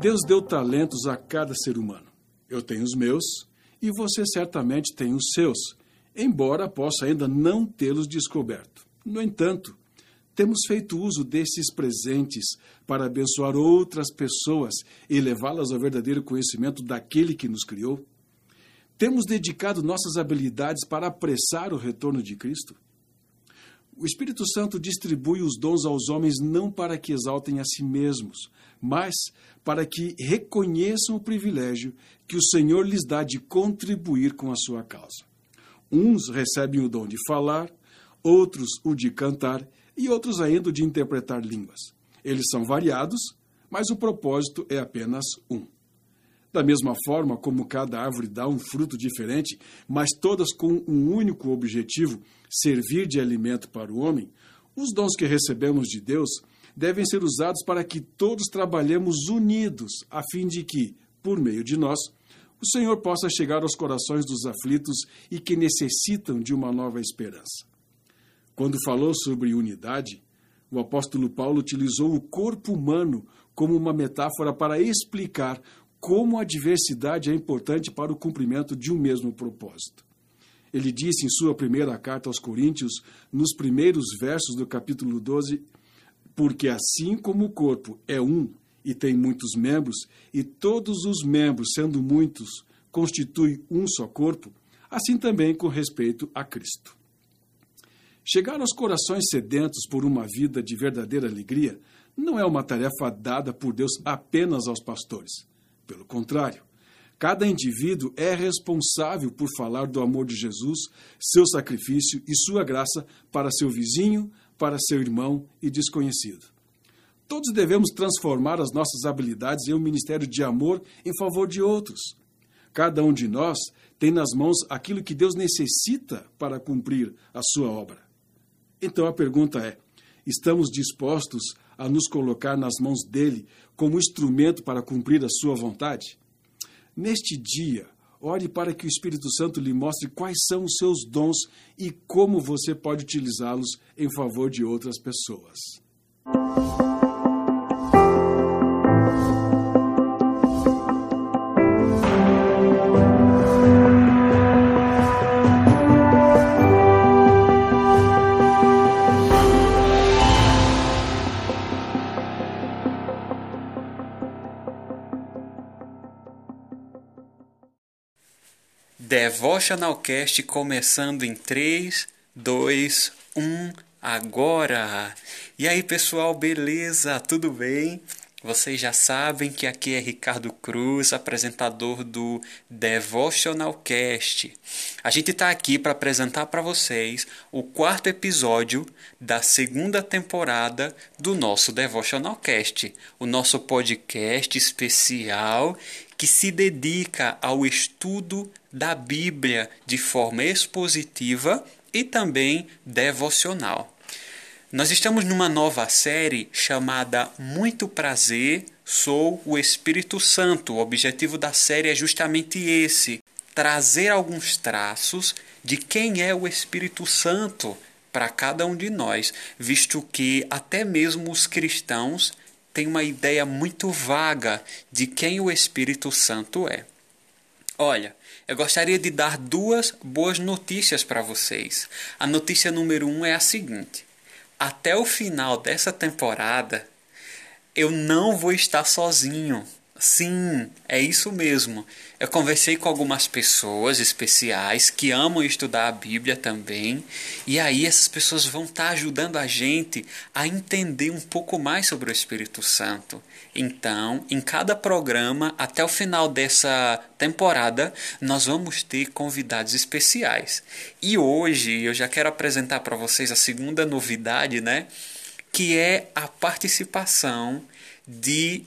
Deus deu talentos a cada ser humano. Eu tenho os meus e você certamente tem os seus, embora possa ainda não tê-los descoberto. No entanto, temos feito uso desses presentes para abençoar outras pessoas e levá-las ao verdadeiro conhecimento daquele que nos criou? Temos dedicado nossas habilidades para apressar o retorno de Cristo? O Espírito Santo distribui os dons aos homens não para que exaltem a si mesmos, mas para que reconheçam o privilégio que o Senhor lhes dá de contribuir com a sua causa. Uns recebem o dom de falar, outros o de cantar e outros ainda o de interpretar línguas. Eles são variados, mas o propósito é apenas um. Da mesma forma como cada árvore dá um fruto diferente, mas todas com um único objetivo, servir de alimento para o homem, os dons que recebemos de Deus devem ser usados para que todos trabalhemos unidos, a fim de que, por meio de nós, o Senhor possa chegar aos corações dos aflitos e que necessitam de uma nova esperança. Quando falou sobre unidade, o apóstolo Paulo utilizou o corpo humano como uma metáfora para explicar como a diversidade é importante para o cumprimento de um mesmo propósito. Ele disse em sua primeira carta aos Coríntios, nos primeiros versos do capítulo 12, porque assim como o corpo é um e tem muitos membros, e todos os membros, sendo muitos, constituem um só corpo, assim também com respeito a Cristo. Chegar aos corações sedentos por uma vida de verdadeira alegria não é uma tarefa dada por Deus apenas aos pastores. Pelo contrário, cada indivíduo é responsável por falar do amor de Jesus, seu sacrifício e sua graça para seu vizinho, para seu irmão e desconhecido. Todos devemos transformar as nossas habilidades em um ministério de amor em favor de outros. Cada um de nós tem nas mãos aquilo que Deus necessita para cumprir a sua obra. Então a pergunta é: estamos dispostos a nos colocar nas mãos dele como instrumento para cumprir a sua vontade? Neste dia, ore para que o Espírito Santo lhe mostre quais são os seus dons e como você pode utilizá-los em favor de outras pessoas. Devotional Cast começando em 3, 2, 1, agora! E aí pessoal, beleza? Tudo bem? Vocês já sabem que aqui é Ricardo Cruz, apresentador do Devotional Cast. A gente está aqui para apresentar para vocês o quarto episódio da segunda temporada do nosso Devotional Cast, o nosso podcast especial que se dedica ao estudo da Bíblia de forma expositiva e também devocional. Nós estamos numa nova série chamada Muito Prazer, Sou o Espírito Santo. O objetivo da série é justamente esse: trazer alguns traços de quem é o Espírito Santo para cada um de nós, visto que até mesmo os cristãos tem uma ideia muito vaga de quem o Espírito Santo é. Olha, eu gostaria de dar duas boas notícias para vocês. A notícia número um é a seguinte: até o final dessa temporada, eu não vou estar sozinho. Sim, é isso mesmo. Eu conversei com algumas pessoas especiais que amam estudar a Bíblia também, e aí essas pessoas vão estar tá ajudando a gente a entender um pouco mais sobre o Espírito Santo. Então, em cada programa, até o final dessa temporada, nós vamos ter convidados especiais. E hoje eu já quero apresentar para vocês a segunda novidade, né? Que é a participação de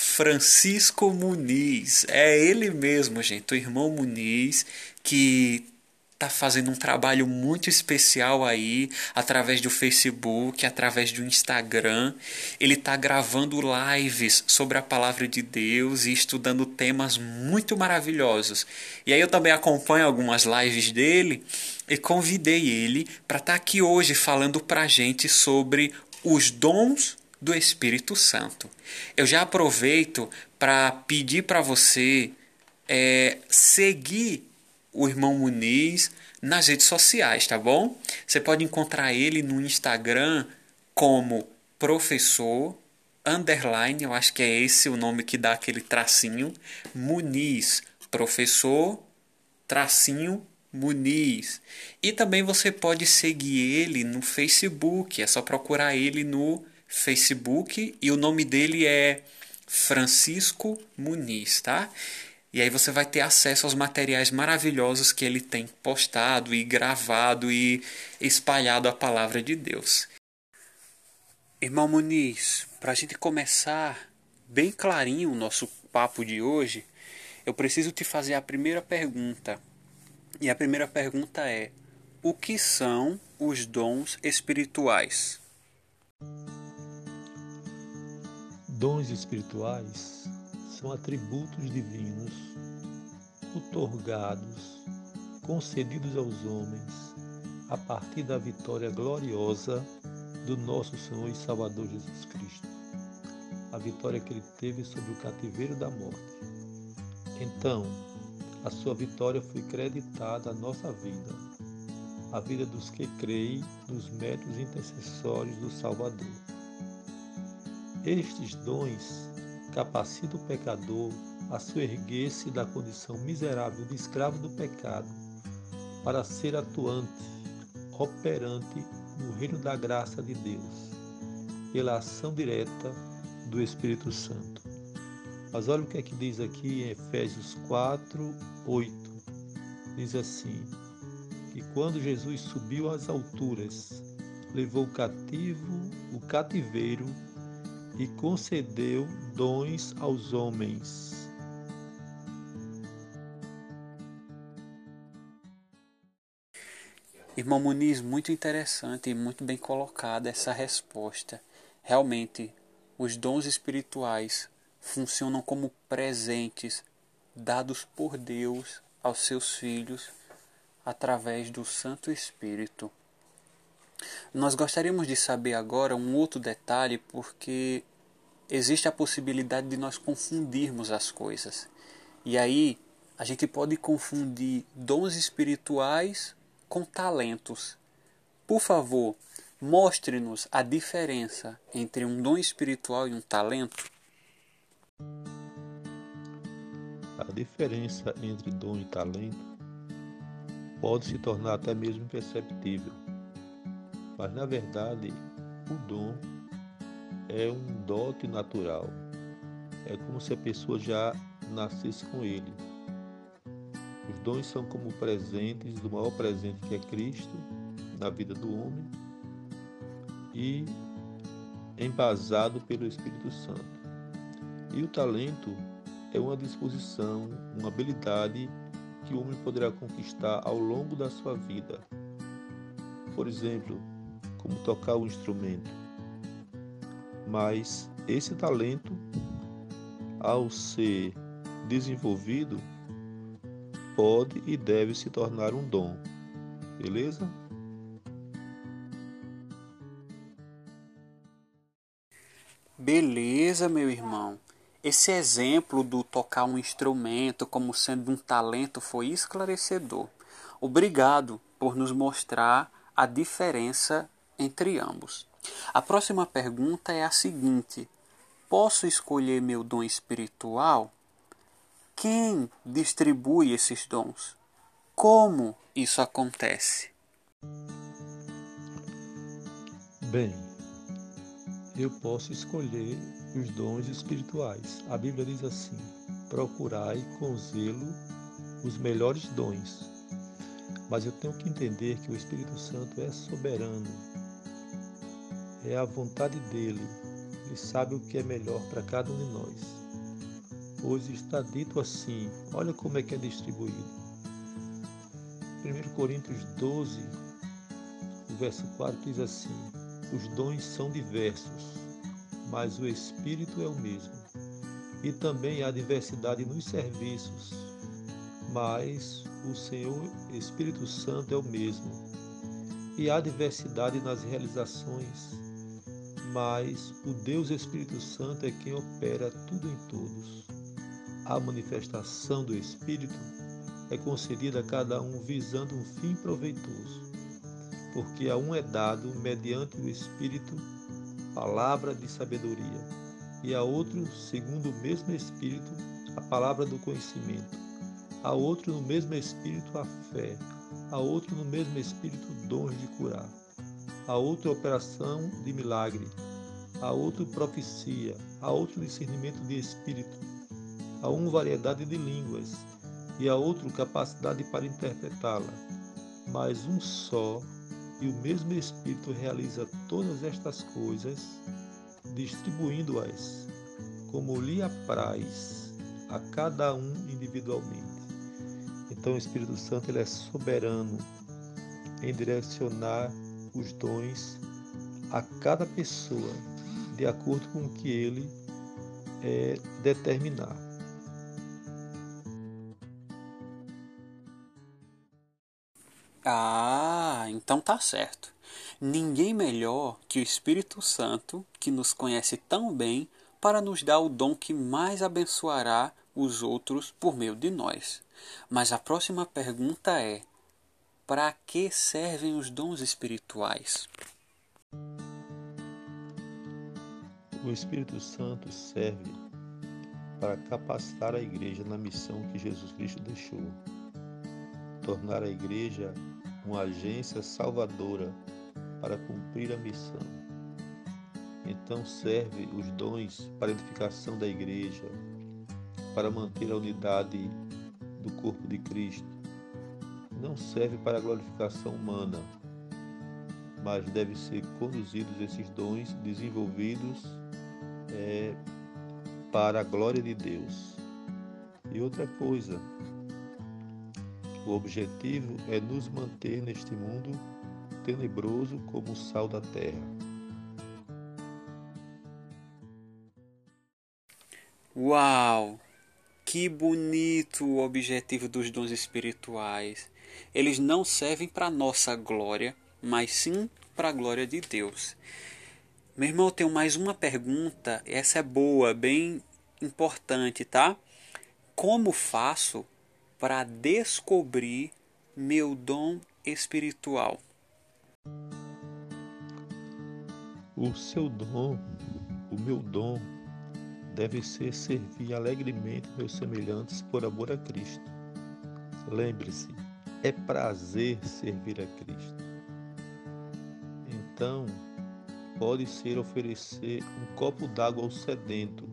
Francisco Muniz. É ele mesmo, gente, o irmão Muniz, que tá fazendo um trabalho muito especial aí através do Facebook, através do Instagram. Ele tá gravando lives sobre a palavra de Deus e estudando temas muito maravilhosos. E aí eu também acompanho algumas lives dele e convidei ele para estar tá aqui hoje falando pra gente sobre os dons do Espírito Santo. Eu já aproveito para pedir para você é, seguir o irmão Muniz nas redes sociais, tá bom? Você pode encontrar ele no Instagram como professor underline, eu acho que é esse o nome que dá aquele tracinho, Muniz, professor tracinho Muniz. E também você pode seguir ele no Facebook, é só procurar ele no Facebook e o nome dele é Francisco Muniz, tá? E aí você vai ter acesso aos materiais maravilhosos que ele tem postado e gravado e espalhado a palavra de Deus. Irmão Muniz, para a gente começar bem clarinho o nosso papo de hoje, eu preciso te fazer a primeira pergunta. E a primeira pergunta é: o que são os dons espirituais? Dons espirituais são atributos divinos otorgados, concedidos aos homens a partir da vitória gloriosa do nosso Senhor e Salvador Jesus Cristo. A vitória que ele teve sobre o cativeiro da morte. Então, a sua vitória foi creditada à nossa vida, a vida dos que creem nos métodos intercessórios do Salvador. Estes dons capacitam o pecador a se erguer-se da condição miserável de escravo do pecado para ser atuante, operante no reino da graça de Deus, pela ação direta do Espírito Santo. Mas olha o que é que diz aqui em Efésios 4, 8. Diz assim: que quando Jesus subiu às alturas, levou cativo o cativeiro e concedeu dons aos homens. Irmão Muniz, muito interessante e muito bem colocada essa resposta. Realmente, os dons espirituais funcionam como presentes dados por Deus aos seus filhos através do Santo Espírito. Nós gostaríamos de saber agora um outro detalhe, porque existe a possibilidade de nós confundirmos as coisas. E aí a gente pode confundir dons espirituais com talentos. Por favor, mostre-nos a diferença entre um dom espiritual e um talento. A diferença entre dom e talento pode se tornar até mesmo imperceptível mas na verdade o dom é um dote natural. É como se a pessoa já nascesse com ele. Os dons são como presentes do maior presente que é Cristo na vida do homem e embasado pelo Espírito Santo. E o talento é uma disposição, uma habilidade que o homem poderá conquistar ao longo da sua vida. Por exemplo, como tocar o instrumento. Mas esse talento, ao ser desenvolvido, pode e deve se tornar um dom. Beleza? Beleza, meu irmão. Esse exemplo do tocar um instrumento como sendo um talento foi esclarecedor. Obrigado por nos mostrar a diferença entre ambos. A próxima pergunta é a seguinte: Posso escolher meu dom espiritual? Quem distribui esses dons? Como isso acontece? Bem, eu posso escolher os dons espirituais. A Bíblia diz assim: procurai com zelo os melhores dons. Mas eu tenho que entender que o Espírito Santo é soberano é a vontade dele. Ele sabe o que é melhor para cada um de nós. Pois está dito assim: olha como é que é distribuído. 1 Coríntios 12, o verso 4 diz assim: Os dons são diversos, mas o Espírito é o mesmo. E também há diversidade nos serviços, mas o Senhor Espírito Santo é o mesmo. E há diversidade nas realizações, mas o Deus Espírito Santo é quem opera tudo em todos. A manifestação do Espírito é concedida a cada um visando um fim proveitoso, porque a um é dado, mediante o Espírito, palavra de sabedoria, e a outro, segundo o mesmo Espírito, a palavra do conhecimento, a outro, no mesmo Espírito, a fé, a outro, no mesmo Espírito, dons de curar, a outro, operação de milagre, a outro, profecia, a outro, discernimento de Espírito, a um, variedade de línguas e a outro capacidade para interpretá-la, mas um só e o mesmo Espírito realiza todas estas coisas, distribuindo-as como lhe apraz a cada um individualmente. Então o Espírito Santo ele é soberano em direcionar os dons a cada pessoa de acordo com o que ele é, determinar. Ah, então tá certo. Ninguém melhor que o Espírito Santo, que nos conhece tão bem, para nos dar o dom que mais abençoará os outros por meio de nós. Mas a próxima pergunta é: para que servem os dons espirituais? O Espírito Santo serve para capacitar a igreja na missão que Jesus Cristo deixou. Tornar a igreja uma agência salvadora para cumprir a missão. Então serve os dons para a edificação da igreja, para manter a unidade do corpo de Cristo. Não serve para a glorificação humana, mas deve ser conduzidos esses dons desenvolvidos é, para a glória de Deus. E outra coisa, o objetivo é nos manter neste mundo tenebroso como o sal da terra. Uau! Que bonito o objetivo dos dons espirituais. Eles não servem para nossa glória, mas sim para a glória de Deus. Meu irmão, eu tenho mais uma pergunta. Essa é boa, bem importante, tá? Como faço para descobrir meu dom espiritual. O seu dom, o meu dom, deve ser servir alegremente meus semelhantes por amor a Cristo. Lembre-se, é prazer servir a Cristo. Então, pode ser oferecer um copo d'água ao sedento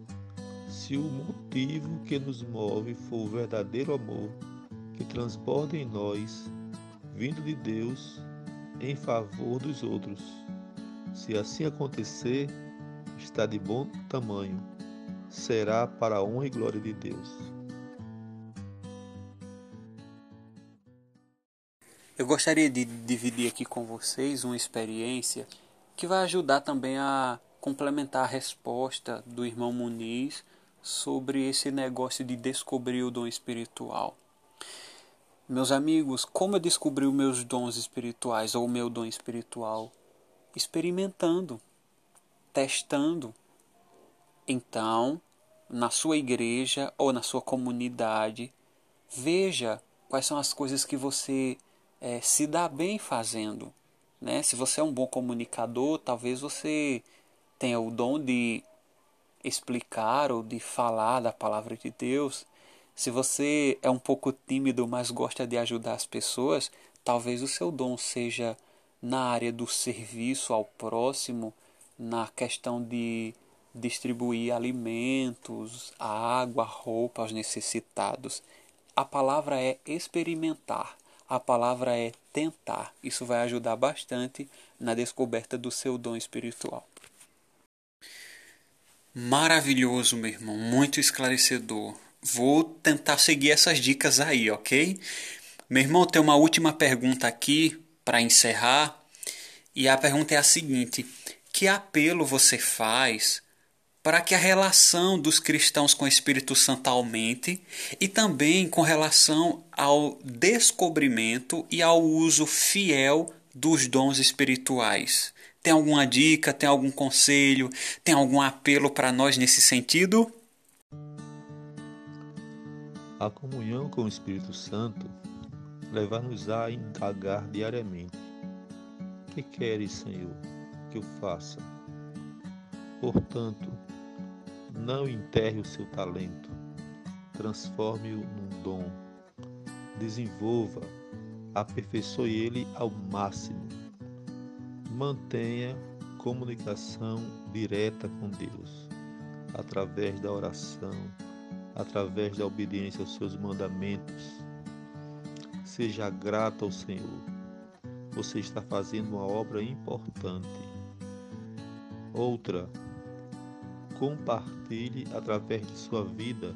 se o motivo que nos move for o verdadeiro amor que transborda em nós, vindo de Deus, em favor dos outros. Se assim acontecer, está de bom tamanho, será para a honra e glória de Deus. Eu gostaria de dividir aqui com vocês uma experiência que vai ajudar também a complementar a resposta do irmão Muniz sobre esse negócio de descobrir o dom espiritual. Meus amigos, como eu descobri os meus dons espirituais ou o meu dom espiritual? Experimentando, testando. Então, na sua igreja ou na sua comunidade, veja quais são as coisas que você é, se dá bem fazendo. Né? Se você é um bom comunicador, talvez você tenha o dom de explicar ou de falar da palavra de Deus, se você é um pouco tímido, mas gosta de ajudar as pessoas, talvez o seu dom seja na área do serviço ao próximo, na questão de distribuir alimentos, água, roupa aos necessitados. A palavra é experimentar, a palavra é tentar. Isso vai ajudar bastante na descoberta do seu dom espiritual. Maravilhoso, meu irmão, muito esclarecedor. Vou tentar seguir essas dicas aí, ok? Meu irmão, tem uma última pergunta aqui para encerrar. E a pergunta é a seguinte: que apelo você faz para que a relação dos cristãos com o Espírito Santo aumente e também com relação ao descobrimento e ao uso fiel dos dons espirituais? Tem alguma dica, tem algum conselho, tem algum apelo para nós nesse sentido? A comunhão com o Espírito Santo leva-nos a indagar diariamente: Que queres, Senhor, que eu faça? Portanto, não enterre o seu talento, transforme-o num dom, desenvolva, aperfeiçoe ele ao máximo. Mantenha comunicação direta com Deus, através da oração, através da obediência aos seus mandamentos. Seja grato ao Senhor. Você está fazendo uma obra importante. Outra, compartilhe através de sua vida.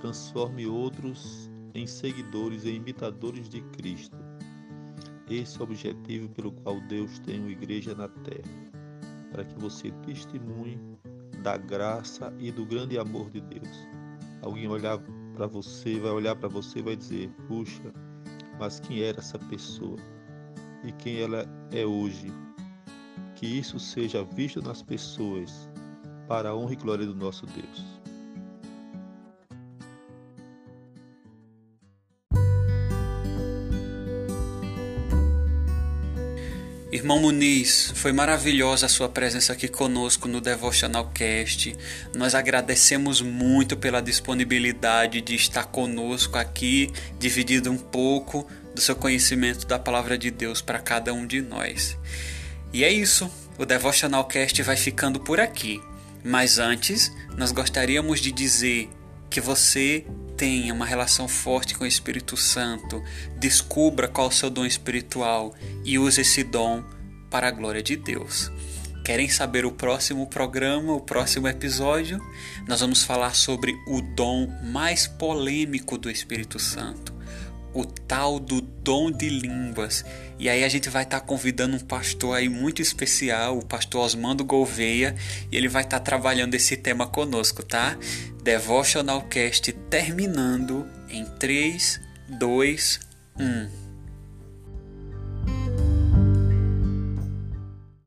Transforme outros em seguidores e imitadores de Cristo. Esse é o objetivo pelo qual Deus tem uma igreja na terra, para que você testemunhe da graça e do grande amor de Deus. Alguém olhar para você, vai olhar para você e vai dizer: Puxa, mas quem era essa pessoa e quem ela é hoje. Que isso seja visto nas pessoas para a honra e glória do nosso Deus. Irmão Muniz, foi maravilhosa a sua presença aqui conosco no Devotional Cast. Nós agradecemos muito pela disponibilidade de estar conosco aqui, dividindo um pouco do seu conhecimento da palavra de Deus para cada um de nós. E é isso, o Devotional Cast vai ficando por aqui. Mas antes, nós gostaríamos de dizer que você tenha uma relação forte com o Espírito Santo, descubra qual o seu dom espiritual e use esse dom para a glória de Deus. Querem saber o próximo programa, o próximo episódio? Nós vamos falar sobre o dom mais polêmico do Espírito Santo, o tal do dom de línguas. E aí a gente vai estar tá convidando um pastor aí muito especial, o pastor Osmando Gouveia, e ele vai estar tá trabalhando esse tema conosco, tá? Devotional Cast terminando em 3, 2, 1.